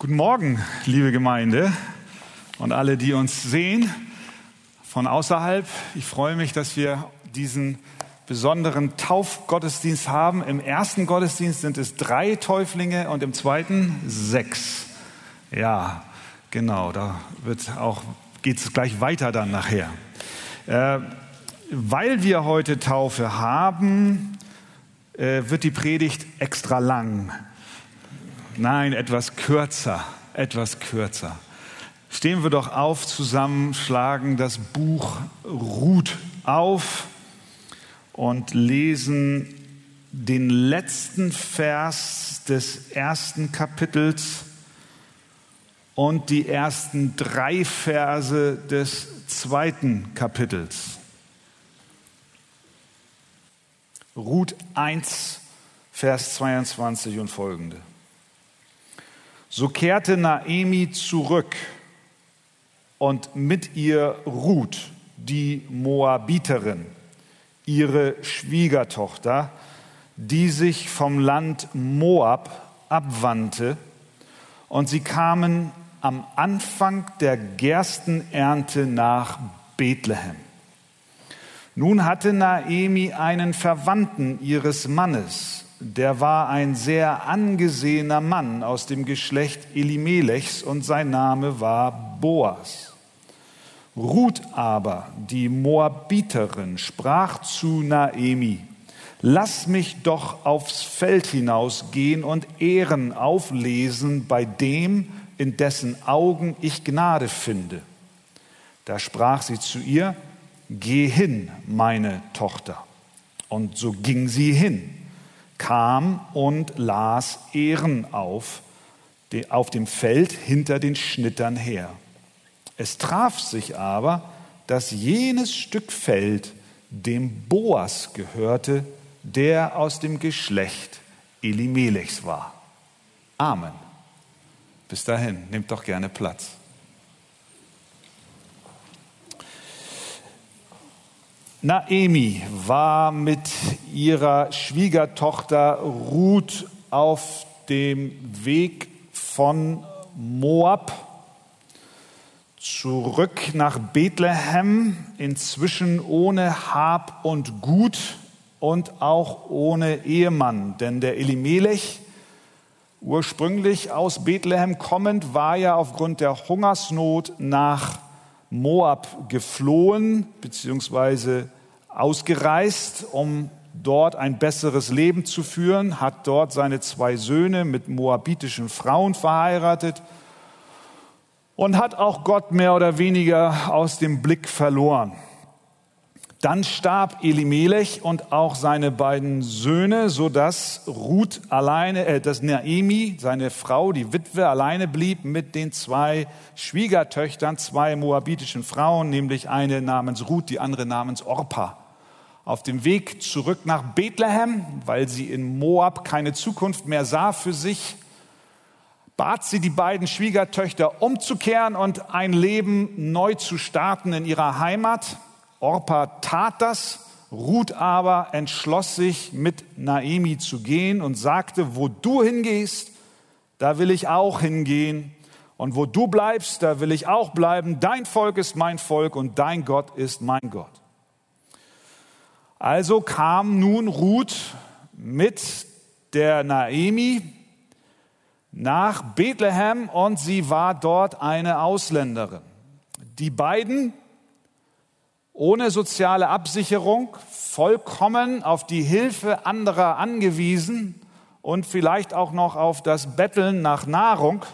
Guten Morgen, liebe Gemeinde und alle, die uns sehen von außerhalb. Ich freue mich, dass wir diesen besonderen Taufgottesdienst haben. Im ersten Gottesdienst sind es drei Täuflinge und im zweiten sechs. Ja, genau, da wird auch, geht es gleich weiter dann nachher. Äh, weil wir heute Taufe haben, äh, wird die Predigt extra lang. Nein, etwas kürzer, etwas kürzer. Stehen wir doch auf zusammen, schlagen das Buch Ruth auf und lesen den letzten Vers des ersten Kapitels und die ersten drei Verse des zweiten Kapitels. Ruth 1, Vers 22 und folgende. So kehrte Naemi zurück und mit ihr Ruth, die Moabiterin, ihre Schwiegertochter, die sich vom Land Moab abwandte, und sie kamen am Anfang der Gerstenernte nach Bethlehem. Nun hatte Naemi einen Verwandten ihres Mannes, der war ein sehr angesehener Mann aus dem Geschlecht Elimelechs und sein Name war Boas. Ruth aber, die Moabiterin, sprach zu Naemi, Lass mich doch aufs Feld hinausgehen und Ehren auflesen bei dem, in dessen Augen ich Gnade finde. Da sprach sie zu ihr, Geh hin, meine Tochter. Und so ging sie hin kam und las Ehren auf, auf dem Feld hinter den Schnittern her. Es traf sich aber, dass jenes Stück Feld dem Boas gehörte, der aus dem Geschlecht Elimelechs war. Amen. Bis dahin, nehmt doch gerne Platz. Naemi war mit ihrer Schwiegertochter Ruth auf dem Weg von Moab zurück nach Bethlehem, inzwischen ohne Hab und Gut und auch ohne Ehemann. Denn der Elimelech, ursprünglich aus Bethlehem kommend, war ja aufgrund der Hungersnot nach Moab geflohen bzw. ausgereist, um dort ein besseres Leben zu führen, hat dort seine zwei Söhne mit moabitischen Frauen verheiratet und hat auch Gott mehr oder weniger aus dem Blick verloren. Dann starb Elimelech und auch seine beiden Söhne, so dass Ruth alleine, äh, dass Naemi, seine Frau, die Witwe, alleine blieb mit den zwei Schwiegertöchtern, zwei moabitischen Frauen, nämlich eine namens Ruth, die andere namens Orpa. Auf dem Weg zurück nach Bethlehem, weil sie in Moab keine Zukunft mehr sah für sich, bat sie die beiden Schwiegertöchter umzukehren und ein Leben neu zu starten in ihrer Heimat. Orpa tat das, Ruth aber entschloss sich, mit Naemi zu gehen und sagte, wo du hingehst, da will ich auch hingehen. Und wo du bleibst, da will ich auch bleiben. Dein Volk ist mein Volk und dein Gott ist mein Gott. Also kam nun Ruth mit der Naemi nach Bethlehem und sie war dort eine Ausländerin. Die beiden ohne soziale Absicherung, vollkommen auf die Hilfe anderer angewiesen und vielleicht auch noch auf das Betteln nach Nahrung,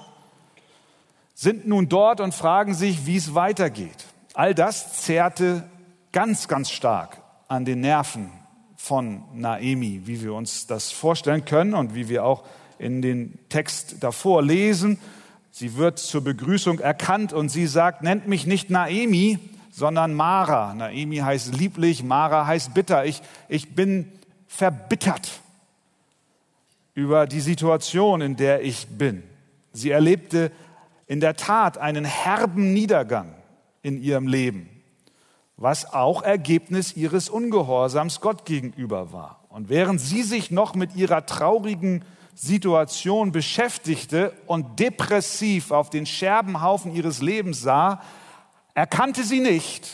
sind nun dort und fragen sich, wie es weitergeht. All das zehrte ganz, ganz stark an den Nerven von Naemi, wie wir uns das vorstellen können und wie wir auch in den Text davor lesen. Sie wird zur Begrüßung erkannt und sie sagt, nennt mich nicht Naemi, sondern Mara. Naemi heißt lieblich, Mara heißt bitter. Ich, ich bin verbittert über die Situation, in der ich bin. Sie erlebte in der Tat einen herben Niedergang in ihrem Leben, was auch Ergebnis ihres Ungehorsams Gott gegenüber war. Und während sie sich noch mit ihrer traurigen Situation beschäftigte und depressiv auf den Scherbenhaufen ihres Lebens sah, erkannte sie nicht,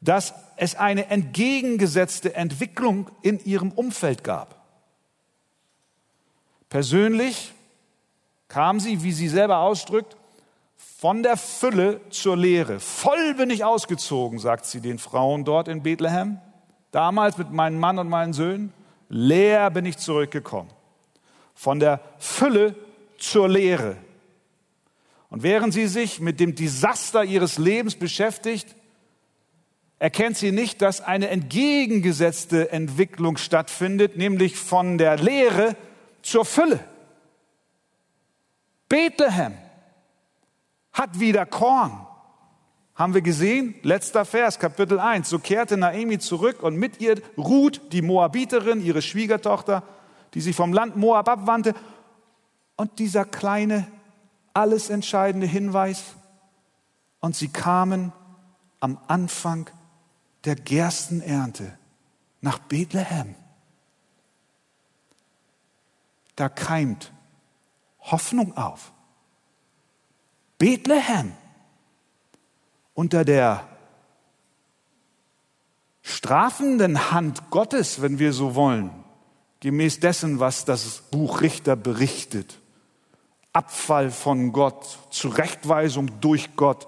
dass es eine entgegengesetzte Entwicklung in ihrem Umfeld gab. Persönlich kam sie, wie sie selber ausdrückt, von der Fülle zur Leere. Voll bin ich ausgezogen, sagt sie den Frauen dort in Bethlehem. Damals mit meinem Mann und meinen Söhnen. Leer bin ich zurückgekommen. Von der Fülle zur Leere. Und während sie sich mit dem Desaster ihres Lebens beschäftigt, erkennt sie nicht, dass eine entgegengesetzte Entwicklung stattfindet, nämlich von der Leere zur Fülle. Bethlehem hat wieder Korn. Haben wir gesehen? Letzter Vers, Kapitel 1. So kehrte Naemi zurück und mit ihr Ruth, die Moabiterin, ihre Schwiegertochter, die sich vom Land Moab abwandte. Und dieser kleine, alles entscheidende Hinweis. Und sie kamen am Anfang der Gerstenernte nach Bethlehem. Da keimt Hoffnung auf. Bethlehem unter der strafenden Hand Gottes, wenn wir so wollen, gemäß dessen, was das Buch Richter berichtet. Abfall von Gott, Zurechtweisung durch Gott.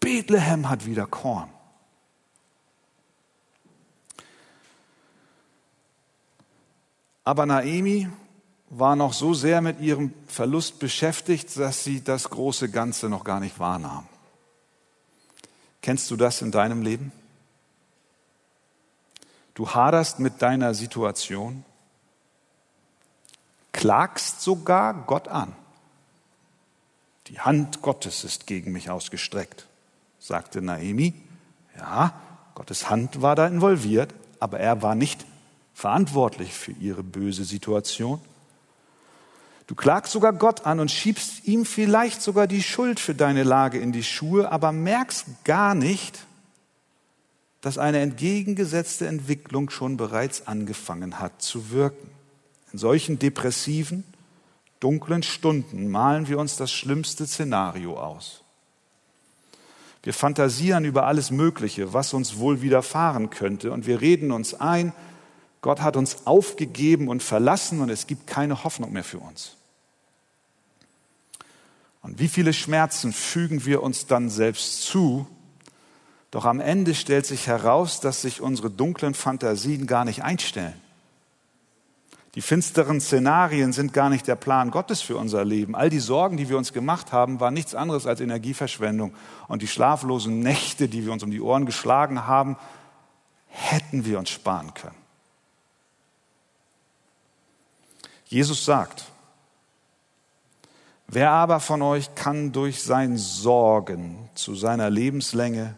Bethlehem hat wieder Korn. Aber Naemi war noch so sehr mit ihrem Verlust beschäftigt, dass sie das große Ganze noch gar nicht wahrnahm. Kennst du das in deinem Leben? Du haderst mit deiner Situation, klagst sogar Gott an. Die Hand Gottes ist gegen mich ausgestreckt, sagte Naemi. Ja, Gottes Hand war da involviert, aber er war nicht verantwortlich für ihre böse Situation. Du klagst sogar Gott an und schiebst ihm vielleicht sogar die Schuld für deine Lage in die Schuhe, aber merkst gar nicht, dass eine entgegengesetzte Entwicklung schon bereits angefangen hat zu wirken. In solchen depressiven, dunklen Stunden malen wir uns das schlimmste Szenario aus. Wir fantasieren über alles Mögliche, was uns wohl widerfahren könnte, und wir reden uns ein, Gott hat uns aufgegeben und verlassen und es gibt keine Hoffnung mehr für uns. Und wie viele Schmerzen fügen wir uns dann selbst zu? Doch am Ende stellt sich heraus, dass sich unsere dunklen Fantasien gar nicht einstellen. Die finsteren Szenarien sind gar nicht der Plan Gottes für unser Leben. All die Sorgen, die wir uns gemacht haben, waren nichts anderes als Energieverschwendung. Und die schlaflosen Nächte, die wir uns um die Ohren geschlagen haben, hätten wir uns sparen können. Jesus sagt, Wer aber von euch kann durch sein Sorgen zu seiner Lebenslänge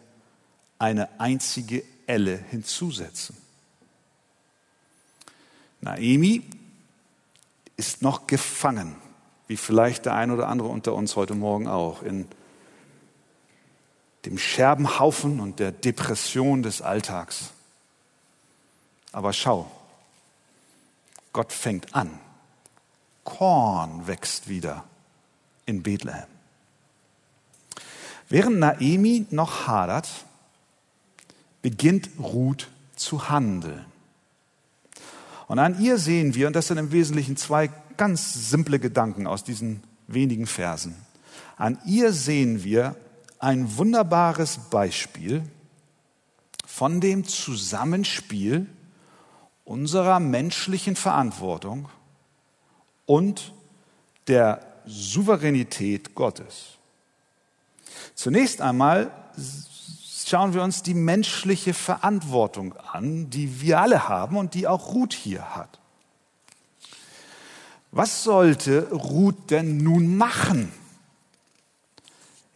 eine einzige Elle hinzusetzen? Naemi ist noch gefangen, wie vielleicht der ein oder andere unter uns heute Morgen auch, in dem Scherbenhaufen und der Depression des Alltags. Aber schau, Gott fängt an. Korn wächst wieder in Bethlehem. Während Naemi noch hadert, beginnt Ruth zu handeln. Und an ihr sehen wir, und das sind im Wesentlichen zwei ganz simple Gedanken aus diesen wenigen Versen, an ihr sehen wir ein wunderbares Beispiel von dem Zusammenspiel unserer menschlichen Verantwortung und der Souveränität Gottes. Zunächst einmal schauen wir uns die menschliche Verantwortung an, die wir alle haben und die auch Ruth hier hat. Was sollte Ruth denn nun machen?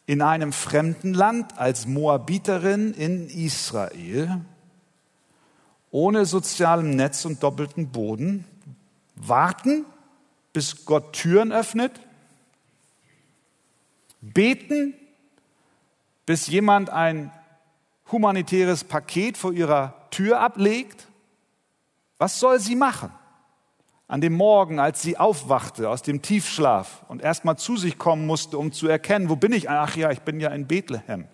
In einem fremden Land als Moabiterin in Israel, ohne sozialem Netz und doppelten Boden, warten, bis Gott Türen öffnet beten, bis jemand ein humanitäres Paket vor ihrer Tür ablegt? Was soll sie machen? an dem Morgen, als sie aufwachte aus dem Tiefschlaf und erstmal zu sich kommen musste, um zu erkennen, wo bin ich? Ach ja, ich bin ja in Bethlehem,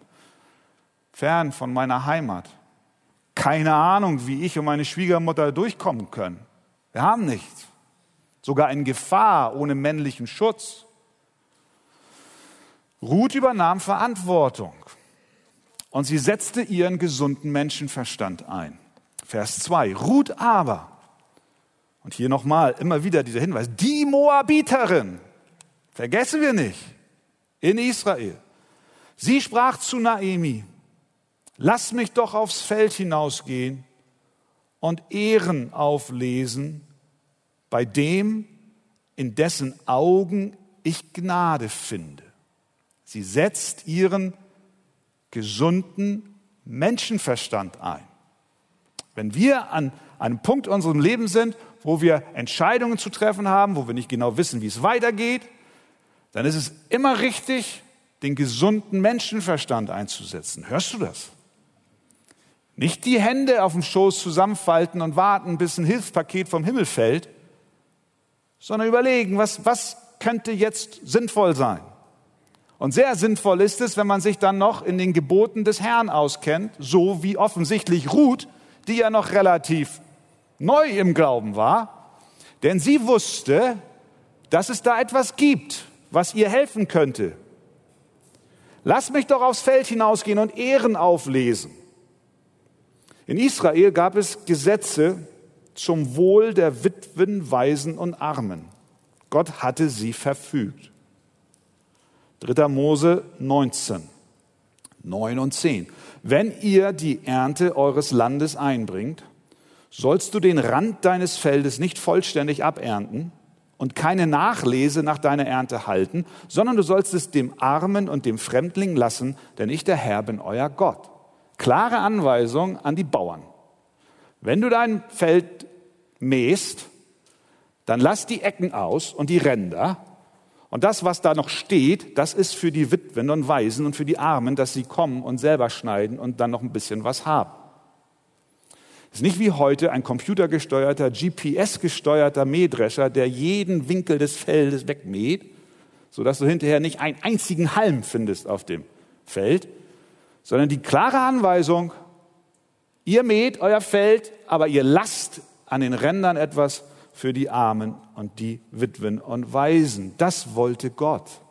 fern von meiner Heimat. Keine Ahnung, wie ich und meine Schwiegermutter durchkommen können. Wir haben nichts. Sogar in Gefahr ohne männlichen Schutz. Ruth übernahm Verantwortung und sie setzte ihren gesunden Menschenverstand ein. Vers 2. Ruth aber, und hier nochmal immer wieder dieser Hinweis, die Moabiterin, vergessen wir nicht, in Israel. Sie sprach zu Naemi, lass mich doch aufs Feld hinausgehen und Ehren auflesen bei dem, in dessen Augen ich Gnade finde. Sie setzt ihren gesunden Menschenverstand ein. Wenn wir an einem Punkt in unserem Leben sind, wo wir Entscheidungen zu treffen haben, wo wir nicht genau wissen, wie es weitergeht, dann ist es immer richtig, den gesunden Menschenverstand einzusetzen. Hörst du das? Nicht die Hände auf dem Schoß zusammenfalten und warten, bis ein Hilfspaket vom Himmel fällt, sondern überlegen, was, was könnte jetzt sinnvoll sein. Und sehr sinnvoll ist es, wenn man sich dann noch in den Geboten des Herrn auskennt, so wie offensichtlich Ruth, die ja noch relativ neu im Glauben war, denn sie wusste, dass es da etwas gibt, was ihr helfen könnte. Lass mich doch aufs Feld hinausgehen und Ehren auflesen. In Israel gab es Gesetze zum Wohl der Witwen, Waisen und Armen. Gott hatte sie verfügt. 3. Mose 19, 9 und 10. Wenn ihr die Ernte eures Landes einbringt, sollst du den Rand deines Feldes nicht vollständig abernten und keine Nachlese nach deiner Ernte halten, sondern du sollst es dem Armen und dem Fremdling lassen, denn ich der Herr bin euer Gott. Klare Anweisung an die Bauern. Wenn du dein Feld mähst, dann lass die Ecken aus und die Ränder und das, was da noch steht, das ist für die Witwen und Waisen und für die Armen, dass sie kommen und selber schneiden und dann noch ein bisschen was haben. Es ist nicht wie heute ein computergesteuerter, GPS-gesteuerter Mähdrescher, der jeden Winkel des Feldes wegmäht, sodass du hinterher nicht einen einzigen Halm findest auf dem Feld, sondern die klare Anweisung, ihr mäht euer Feld, aber ihr lasst an den Rändern etwas für die Armen und die Witwen und Waisen. Das wollte Gott.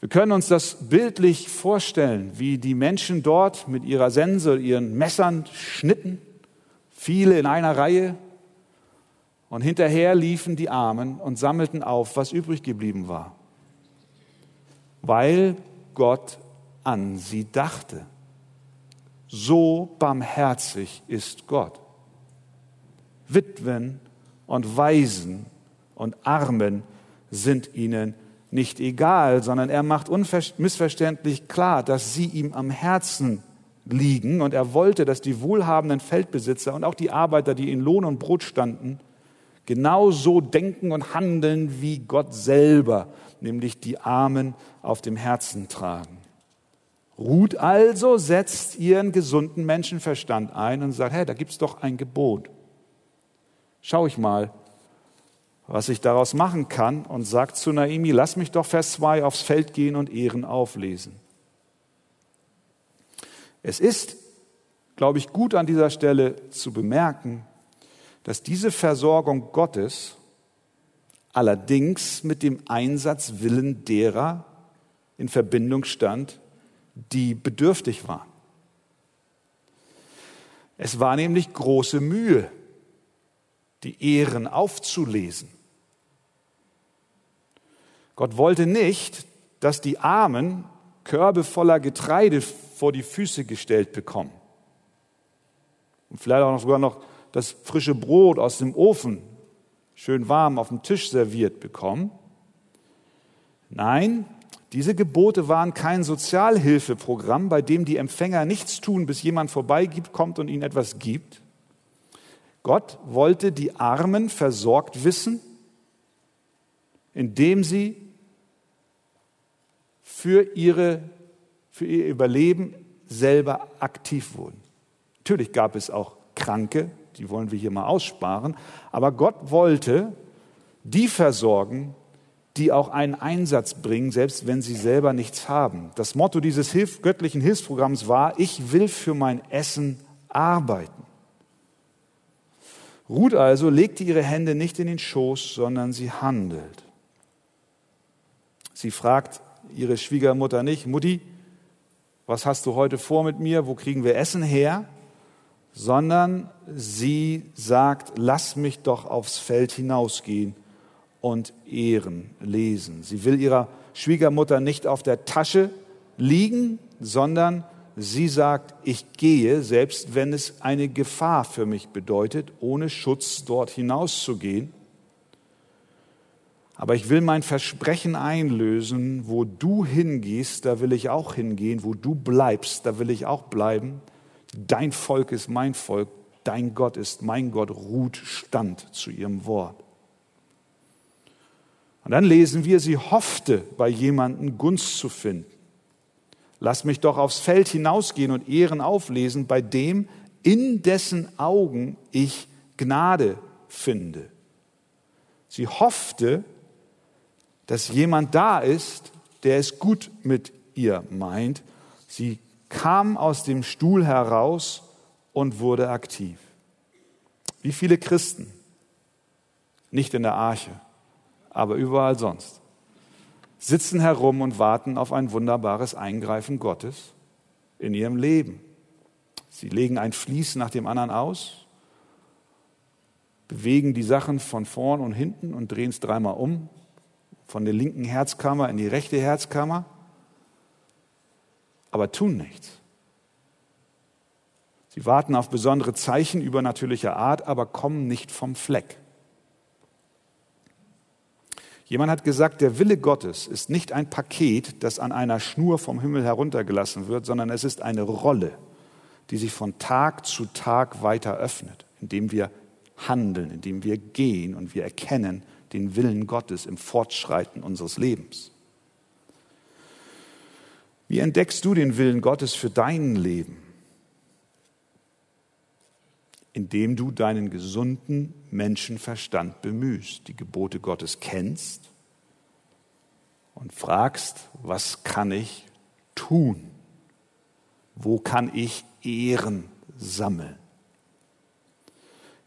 Wir können uns das bildlich vorstellen, wie die Menschen dort mit ihrer Sense, ihren Messern schnitten, viele in einer Reihe, und hinterher liefen die Armen und sammelten auf, was übrig geblieben war, weil Gott an sie dachte. So barmherzig ist Gott. Witwen und Waisen und Armen sind ihnen nicht egal, sondern er macht unmissverständlich klar, dass sie ihm am Herzen liegen und er wollte, dass die wohlhabenden Feldbesitzer und auch die Arbeiter, die in Lohn und Brot standen, genauso denken und handeln wie Gott selber, nämlich die Armen auf dem Herzen tragen. Ruth also setzt ihren gesunden Menschenverstand ein und sagt, hey, da gibt's doch ein Gebot. Schau ich mal, was ich daraus machen kann und sagt zu Naimi, lass mich doch Vers 2 aufs Feld gehen und Ehren auflesen. Es ist, glaube ich, gut an dieser Stelle zu bemerken, dass diese Versorgung Gottes allerdings mit dem Einsatzwillen derer in Verbindung stand, die bedürftig waren. Es war nämlich große Mühe die Ehren aufzulesen. Gott wollte nicht, dass die Armen Körbe voller Getreide vor die Füße gestellt bekommen. Und vielleicht auch noch sogar noch das frische Brot aus dem Ofen schön warm auf dem Tisch serviert bekommen. Nein, diese Gebote waren kein Sozialhilfeprogramm, bei dem die Empfänger nichts tun, bis jemand vorbeigibt, kommt und ihnen etwas gibt, Gott wollte die Armen versorgt wissen, indem sie für, ihre, für ihr Überleben selber aktiv wurden. Natürlich gab es auch Kranke, die wollen wir hier mal aussparen. Aber Gott wollte die versorgen, die auch einen Einsatz bringen, selbst wenn sie selber nichts haben. Das Motto dieses Hilf göttlichen Hilfsprogramms war, ich will für mein Essen arbeiten. Ruth also legte ihre Hände nicht in den Schoß, sondern sie handelt. Sie fragt ihre Schwiegermutter nicht, Mutti, was hast du heute vor mit mir, wo kriegen wir Essen her? Sondern sie sagt, lass mich doch aufs Feld hinausgehen und Ehren lesen. Sie will ihrer Schwiegermutter nicht auf der Tasche liegen, sondern sie sagt, ich gehe, selbst wenn es eine Gefahr für mich bedeutet, ohne Schutz dort hinauszugehen. Aber ich will mein Versprechen einlösen, wo du hingehst, da will ich auch hingehen, wo du bleibst, da will ich auch bleiben. Dein Volk ist mein Volk, dein Gott ist mein Gott, ruht stand zu ihrem Wort. Und dann lesen wir, sie hoffte, bei jemandem Gunst zu finden. Lass mich doch aufs Feld hinausgehen und Ehren auflesen bei dem, in dessen Augen ich Gnade finde. Sie hoffte, dass jemand da ist, der es gut mit ihr meint. Sie kam aus dem Stuhl heraus und wurde aktiv. Wie viele Christen, nicht in der Arche, aber überall sonst, sitzen herum und warten auf ein wunderbares Eingreifen Gottes in ihrem Leben. Sie legen ein Fließ nach dem anderen aus, bewegen die Sachen von vorn und hinten und drehen es dreimal um, von der linken Herzkammer in die rechte Herzkammer, aber tun nichts. Sie warten auf besondere Zeichen übernatürlicher Art, aber kommen nicht vom Fleck. Jemand hat gesagt, der Wille Gottes ist nicht ein Paket, das an einer Schnur vom Himmel heruntergelassen wird, sondern es ist eine Rolle, die sich von Tag zu Tag weiter öffnet, indem wir handeln, indem wir gehen und wir erkennen den Willen Gottes im Fortschreiten unseres Lebens. Wie entdeckst du den Willen Gottes für dein Leben? indem du deinen gesunden Menschenverstand bemühst, die Gebote Gottes kennst und fragst, was kann ich tun? Wo kann ich Ehren sammeln?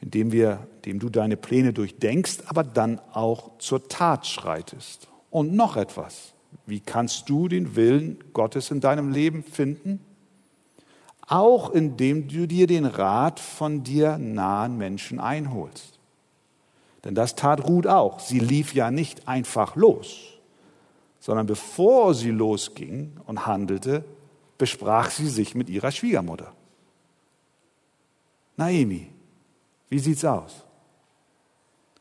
Indem, wir, indem du deine Pläne durchdenkst, aber dann auch zur Tat schreitest. Und noch etwas. Wie kannst du den Willen Gottes in deinem Leben finden? auch indem du dir den Rat von dir nahen Menschen einholst. Denn das tat Ruth auch. Sie lief ja nicht einfach los, sondern bevor sie losging und handelte, besprach sie sich mit ihrer Schwiegermutter. Naemi, wie sieht's aus?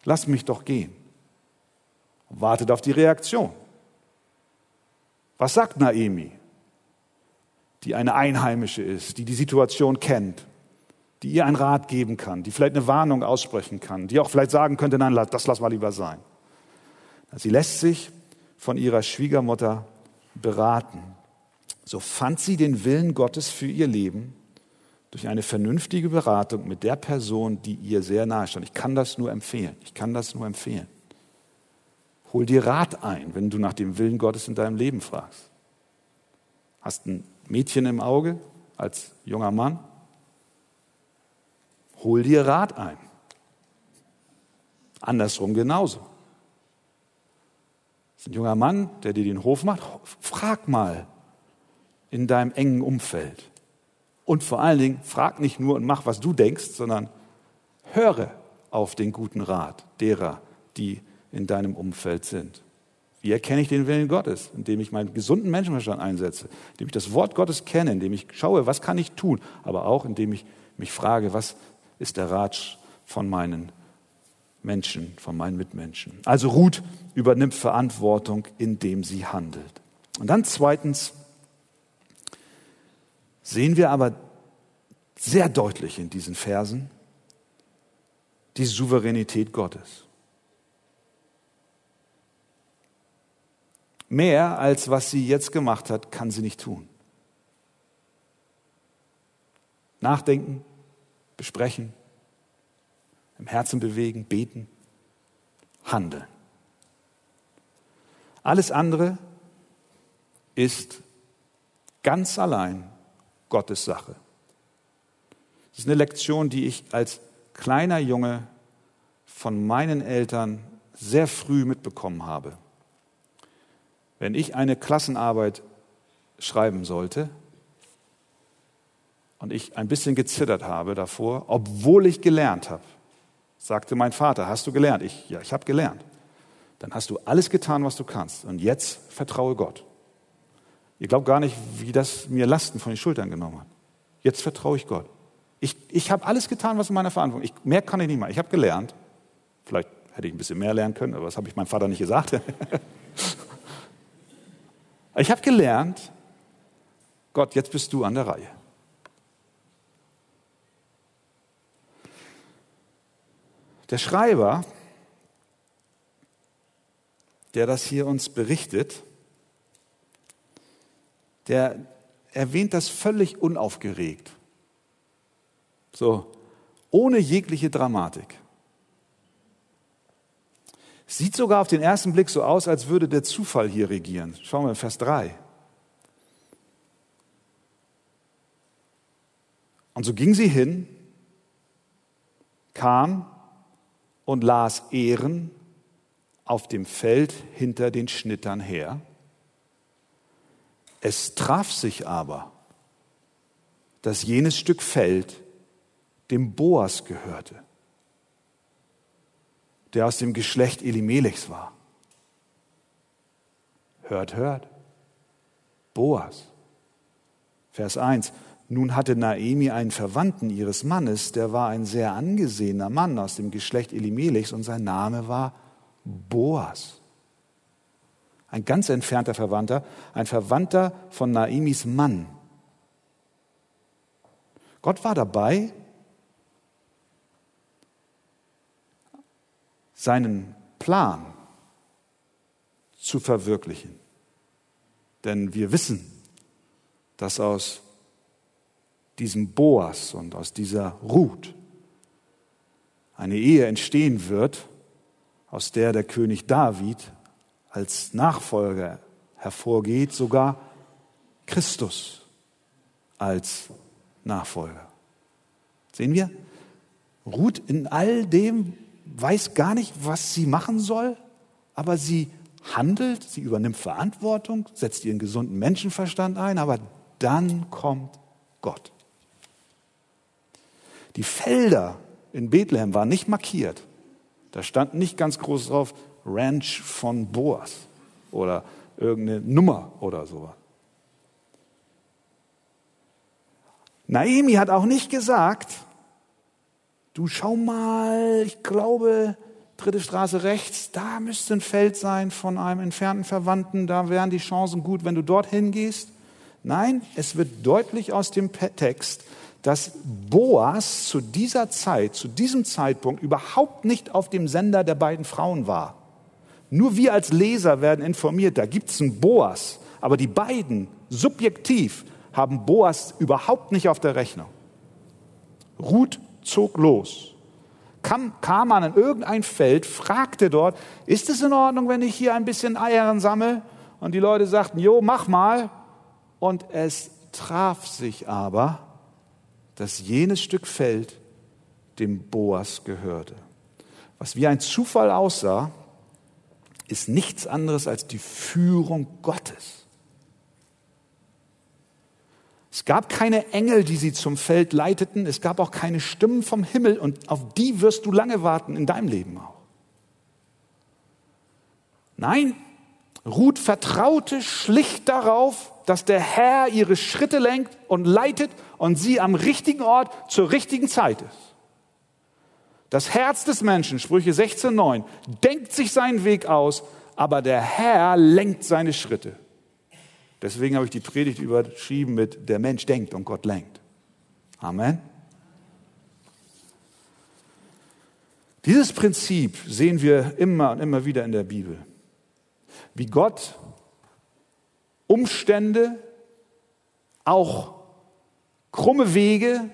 Lass mich doch gehen. Wartet auf die Reaktion. Was sagt Naemi? die eine Einheimische ist, die die Situation kennt, die ihr einen Rat geben kann, die vielleicht eine Warnung aussprechen kann, die auch vielleicht sagen könnte, nein, das lass mal lieber sein. Sie lässt sich von ihrer Schwiegermutter beraten. So fand sie den Willen Gottes für ihr Leben durch eine vernünftige Beratung mit der Person, die ihr sehr nahe stand. Ich kann das nur empfehlen. Ich kann das nur empfehlen. Hol dir Rat ein, wenn du nach dem Willen Gottes in deinem Leben fragst. Hast ein Mädchen im Auge als junger Mann? Hol dir Rat ein. Andersrum genauso. Ein junger Mann, der dir den Hof macht. Frag mal in deinem engen Umfeld. Und vor allen Dingen, frag nicht nur und mach, was du denkst, sondern höre auf den guten Rat derer, die in deinem Umfeld sind. Wie erkenne ich den Willen Gottes? Indem ich meinen gesunden Menschenverstand einsetze, indem ich das Wort Gottes kenne, indem ich schaue, was kann ich tun, aber auch indem ich mich frage, was ist der Rat von meinen Menschen, von meinen Mitmenschen. Also Ruth übernimmt Verantwortung, indem sie handelt. Und dann zweitens sehen wir aber sehr deutlich in diesen Versen die Souveränität Gottes. Mehr als was sie jetzt gemacht hat, kann sie nicht tun. Nachdenken, besprechen, im Herzen bewegen, beten, handeln. Alles andere ist ganz allein Gottes Sache. Das ist eine Lektion, die ich als kleiner Junge von meinen Eltern sehr früh mitbekommen habe. Wenn ich eine Klassenarbeit schreiben sollte und ich ein bisschen gezittert habe davor, obwohl ich gelernt habe, sagte mein Vater, hast du gelernt? Ich, ja, ich habe gelernt. Dann hast du alles getan, was du kannst. Und jetzt vertraue Gott. Ihr glaubt gar nicht, wie das mir Lasten von den Schultern genommen hat. Jetzt vertraue ich Gott. Ich, ich habe alles getan, was in meiner Verantwortung ist. Mehr kann ich nicht machen. Ich habe gelernt. Vielleicht hätte ich ein bisschen mehr lernen können, aber das habe ich meinem Vater nicht gesagt. ich habe gelernt, Gott, jetzt bist du an der Reihe. Der Schreiber, der das hier uns berichtet, der erwähnt das völlig unaufgeregt. So, ohne jegliche Dramatik. Sieht sogar auf den ersten Blick so aus, als würde der Zufall hier regieren. Schauen wir in Vers 3. Und so ging sie hin, kam und las Ehren auf dem Feld hinter den Schnittern her. Es traf sich aber, dass jenes Stück Feld dem Boas gehörte, der aus dem Geschlecht Elimelechs war. Hört, hört. Boas. Vers 1. Nun hatte Naemi einen Verwandten ihres Mannes, der war ein sehr angesehener Mann aus dem Geschlecht Elimelechs und sein Name war Boas. Ein ganz entfernter Verwandter, ein Verwandter von Naemis Mann. Gott war dabei, seinen Plan zu verwirklichen. Denn wir wissen, dass aus diesem Boas und aus dieser Ruth eine Ehe entstehen wird, aus der der König David als Nachfolger hervorgeht, sogar Christus als Nachfolger. Sehen wir? Ruth in all dem weiß gar nicht, was sie machen soll, aber sie handelt, sie übernimmt Verantwortung, setzt ihren gesunden Menschenverstand ein, aber dann kommt Gott. Die Felder in Bethlehem waren nicht markiert. Da stand nicht ganz groß drauf Ranch von Boas oder irgendeine Nummer oder sowas. Naomi hat auch nicht gesagt, du schau mal, ich glaube, dritte Straße rechts, da müsste ein Feld sein von einem entfernten Verwandten, da wären die Chancen gut, wenn du dorthin gehst. Nein, es wird deutlich aus dem Text, dass Boas zu dieser Zeit, zu diesem Zeitpunkt überhaupt nicht auf dem Sender der beiden Frauen war. Nur wir als Leser werden informiert, da gibt es einen Boas, aber die beiden subjektiv haben Boas überhaupt nicht auf der Rechnung. Ruth zog los, kam, kam an irgendein Feld, fragte dort, ist es in Ordnung, wenn ich hier ein bisschen Eiern sammle? Und die Leute sagten, jo, mach mal. Und es traf sich aber, dass jenes Stück Feld dem Boas gehörte. Was wie ein Zufall aussah, ist nichts anderes als die Führung Gottes. Es gab keine Engel, die sie zum Feld leiteten. Es gab auch keine Stimmen vom Himmel und auf die wirst du lange warten in deinem Leben auch. Nein, Ruth vertraute schlicht darauf, dass der Herr ihre Schritte lenkt und leitet und sie am richtigen Ort zur richtigen Zeit ist. Das Herz des Menschen, Sprüche 16,9, denkt sich seinen Weg aus, aber der Herr lenkt seine Schritte. Deswegen habe ich die Predigt überschrieben mit Der Mensch denkt und Gott lenkt. Amen. Dieses Prinzip sehen wir immer und immer wieder in der Bibel. Wie Gott Umstände, auch krumme Wege,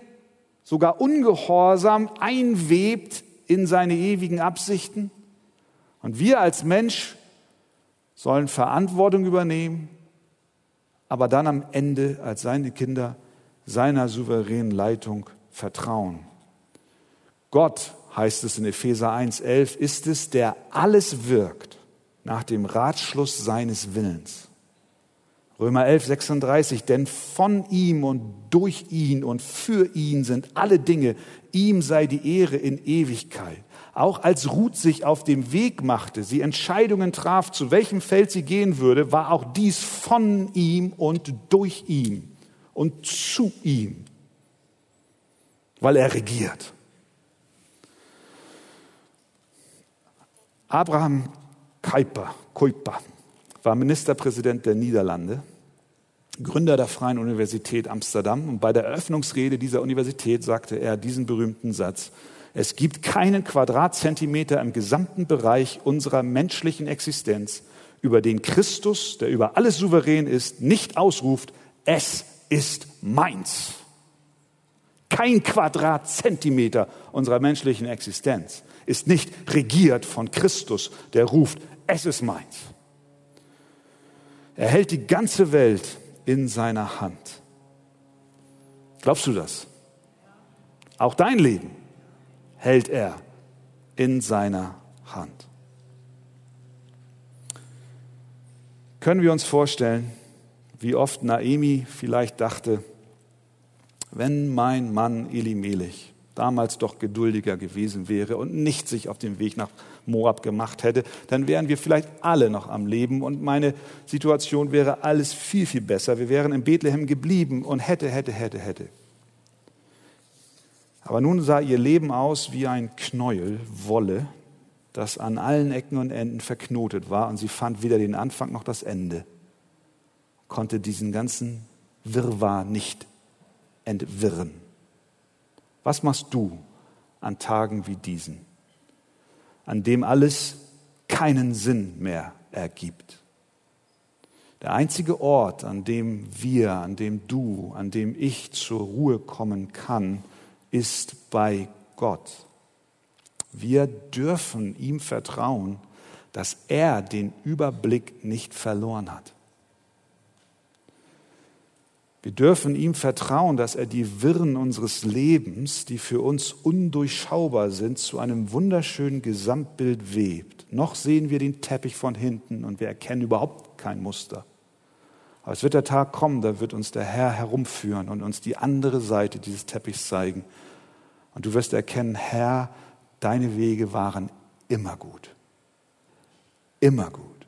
sogar Ungehorsam einwebt in seine ewigen Absichten. Und wir als Mensch sollen Verantwortung übernehmen, aber dann am Ende als seine Kinder seiner souveränen Leitung vertrauen. Gott, heißt es in Epheser 1.11, ist es, der alles wirkt nach dem Ratschluss seines Willens. Römer 11, 36, denn von ihm und durch ihn und für ihn sind alle Dinge, ihm sei die Ehre in Ewigkeit. Auch als Ruth sich auf dem Weg machte, sie Entscheidungen traf, zu welchem Feld sie gehen würde, war auch dies von ihm und durch ihn und zu ihm, weil er regiert. Abraham Kuyper, Kuyper war Ministerpräsident der Niederlande, Gründer der Freien Universität Amsterdam. Und bei der Eröffnungsrede dieser Universität sagte er diesen berühmten Satz, es gibt keinen Quadratzentimeter im gesamten Bereich unserer menschlichen Existenz, über den Christus, der über alles souverän ist, nicht ausruft, es ist meins. Kein Quadratzentimeter unserer menschlichen Existenz ist nicht regiert von Christus, der ruft, es ist meins. Er hält die ganze Welt in seiner Hand. Glaubst du das? Auch dein Leben hält er in seiner Hand. Können wir uns vorstellen, wie oft Naemi vielleicht dachte, wenn mein Mann Elimelech damals doch geduldiger gewesen wäre und nicht sich auf den Weg nach Moab gemacht hätte, dann wären wir vielleicht alle noch am Leben und meine Situation wäre alles viel, viel besser. Wir wären in Bethlehem geblieben und hätte, hätte, hätte, hätte. Aber nun sah ihr Leben aus wie ein Knäuel Wolle, das an allen Ecken und Enden verknotet war und sie fand weder den Anfang noch das Ende, konnte diesen ganzen Wirrwarr nicht entwirren. Was machst du an Tagen wie diesen, an dem alles keinen Sinn mehr ergibt? Der einzige Ort, an dem wir, an dem du, an dem ich zur Ruhe kommen kann, ist bei Gott. Wir dürfen ihm vertrauen, dass er den Überblick nicht verloren hat. Wir dürfen ihm vertrauen, dass er die Wirren unseres Lebens, die für uns undurchschaubar sind, zu einem wunderschönen Gesamtbild webt. Noch sehen wir den Teppich von hinten und wir erkennen überhaupt kein Muster. Aber es wird der Tag kommen, da wird uns der Herr herumführen und uns die andere Seite dieses Teppichs zeigen. Und du wirst erkennen, Herr, deine Wege waren immer gut. Immer gut.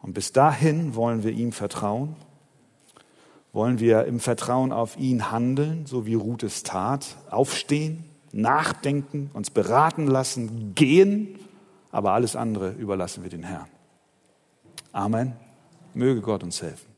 Und bis dahin wollen wir ihm vertrauen wollen wir im Vertrauen auf ihn handeln, so wie Ruth es tat, aufstehen, nachdenken, uns beraten lassen, gehen, aber alles andere überlassen wir den Herrn. Amen. Möge Gott uns helfen.